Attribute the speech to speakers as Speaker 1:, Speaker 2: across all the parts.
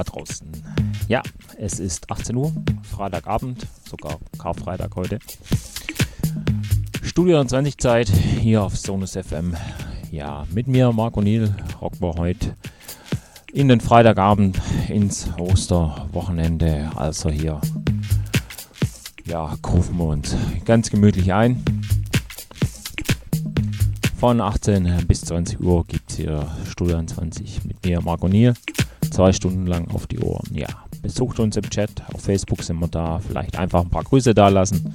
Speaker 1: Da draußen. Ja, es ist 18 Uhr, Freitagabend, sogar Karfreitag heute. Studio 20 Zeit hier auf Sonus FM. Ja, mit mir, Marco Niel, rocken wir heute in den Freitagabend ins Osterwochenende. Also hier, ja, rufen wir uns ganz gemütlich ein. Von 18 bis 20 Uhr gibt es hier Studio 20 mit mir, Marco Niel zwei Stunden lang auf die Ohren. Ja, besucht uns im Chat, auf Facebook sind wir da, vielleicht einfach ein paar Grüße da lassen.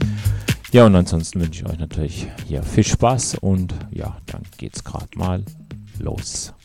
Speaker 1: Ja, und ansonsten wünsche ich euch natürlich hier viel Spaß und ja, dann geht's gerade mal los.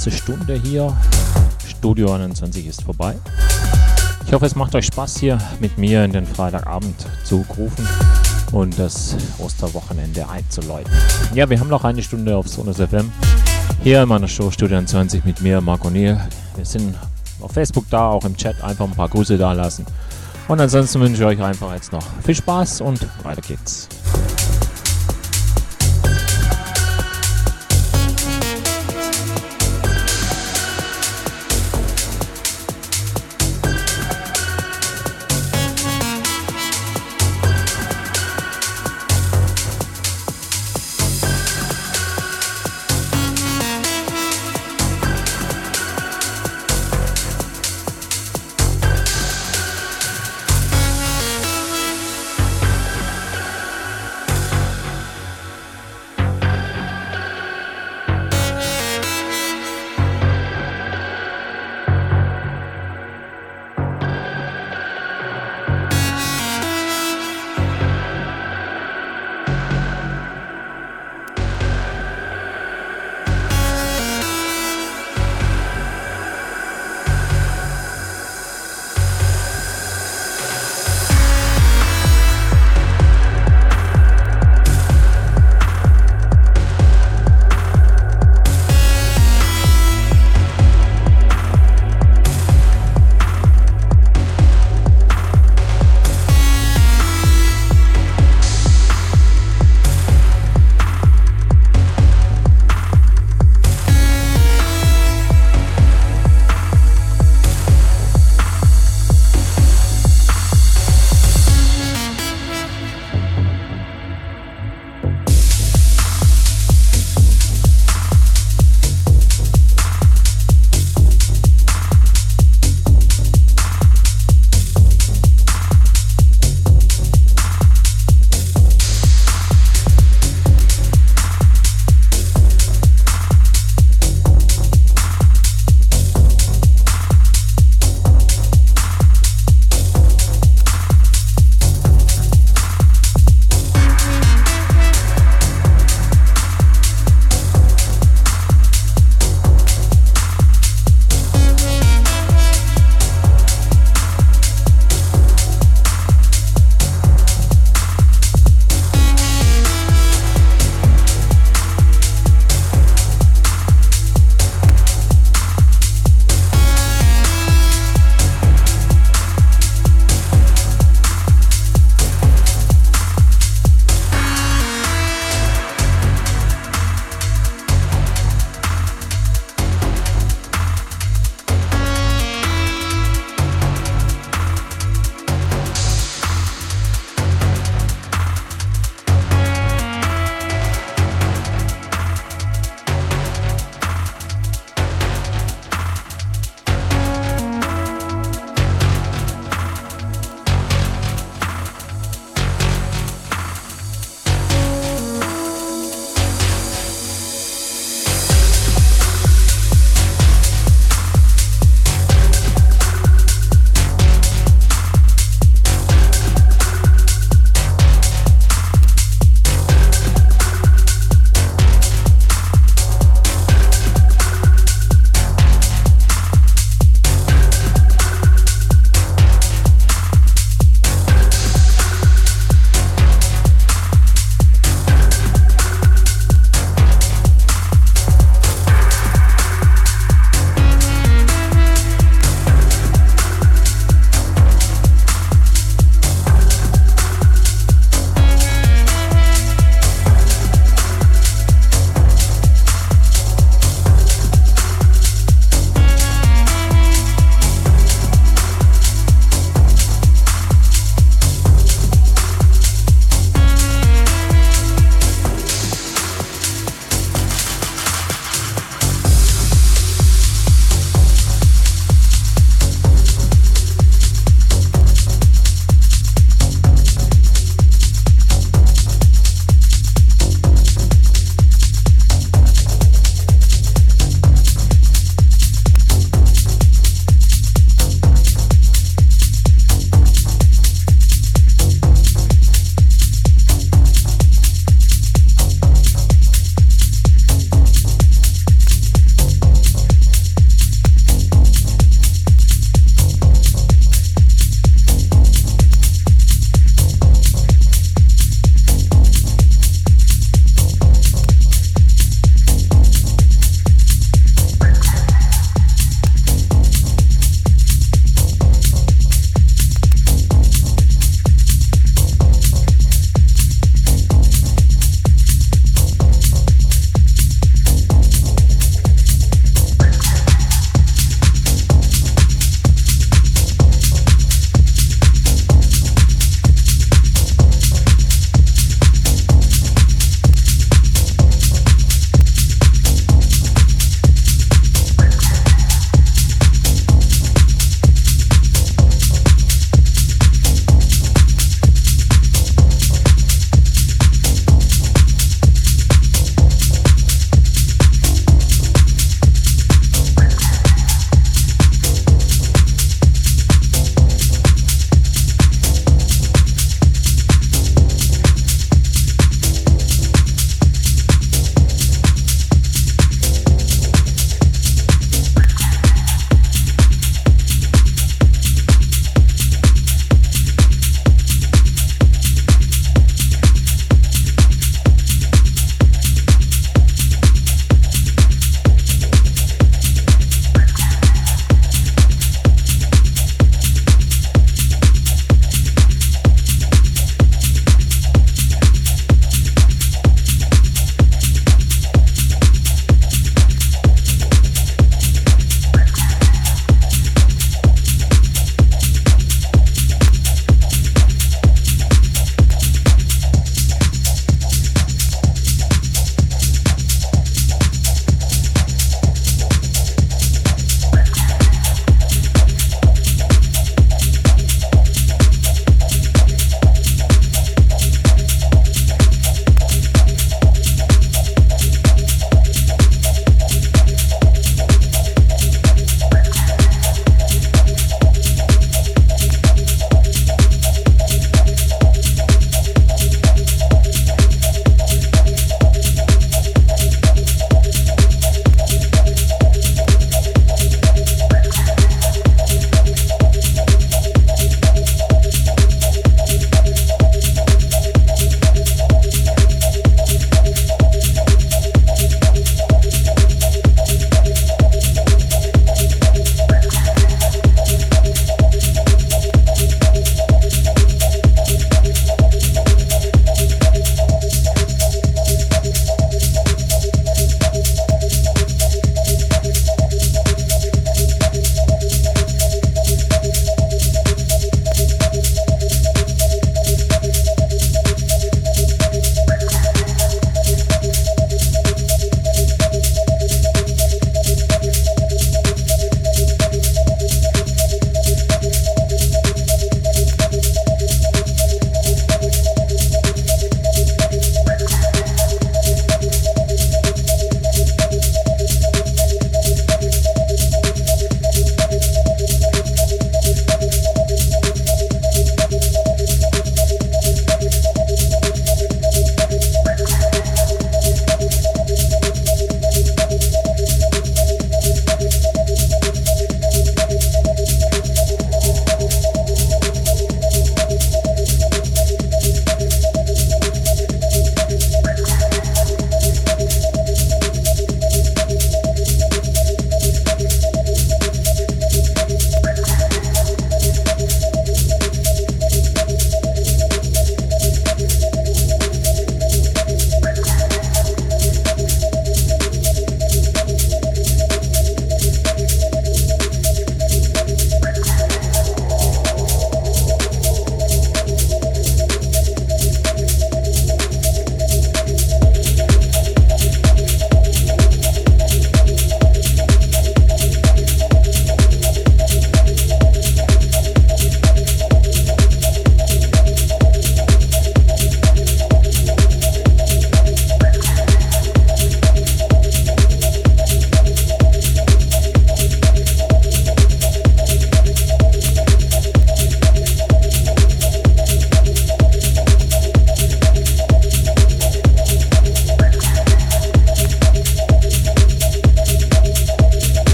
Speaker 1: Erste Stunde hier. Studio 21 ist vorbei. Ich hoffe, es macht euch Spaß hier mit mir in den Freitagabend zu rufen und das Osterwochenende einzuläuten. Ja, wir haben noch eine Stunde auf Sonus FM. Hier in meiner Show Studio 21 mit mir, Marco O'Neill. Wir sind auf Facebook da, auch im Chat einfach ein paar Grüße da lassen. Und ansonsten wünsche ich euch einfach jetzt noch viel Spaß und weiter geht's.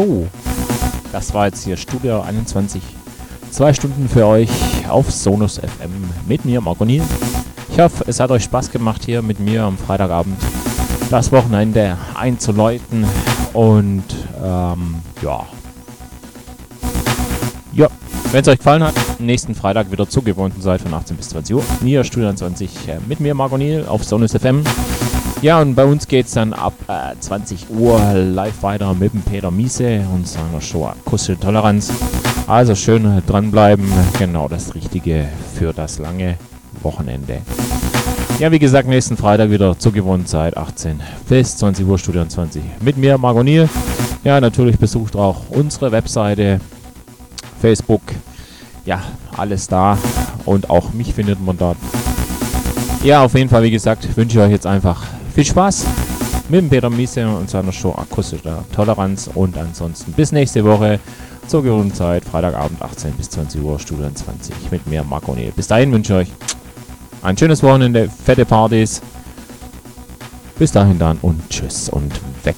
Speaker 1: So, das war jetzt hier Studio 21. Zwei Stunden für euch auf Sonus FM mit mir, Marco Niel. Ich hoffe, es hat euch Spaß gemacht hier mit mir am Freitagabend das Wochenende einzuläuten. Und ähm, ja. Ja, wenn es euch gefallen hat, nächsten Freitag wieder zur gewohnten Zeit von 18 bis 20 Uhr. Hier Studio 20 äh, mit mir, Marco Niel, auf Sonus FM. Ja, und bei uns geht es dann ab äh, 20 Uhr live weiter mit dem Peter Miese und seiner Show Akustische Toleranz. Also schön dranbleiben, genau das Richtige für das lange Wochenende. Ja, wie gesagt, nächsten Freitag wieder zur gewohnten Zeit, 18 bis 20 Uhr, Studio 20. Mit mir, Margot Niel. Ja, natürlich besucht auch unsere Webseite, Facebook. Ja, alles da. Und auch mich findet man dort. Ja, auf jeden Fall, wie gesagt, wünsche ich euch jetzt einfach viel Spaß mit dem Peter Miese und seiner Show Akustischer Toleranz. Und ansonsten bis nächste Woche zur gewohnten Zeit, Freitagabend 18 bis 20 Uhr, Studio 20 mit mir, Marco Niel. Bis dahin wünsche ich euch ein schönes Wochenende, fette Partys. Bis dahin dann und tschüss und weg.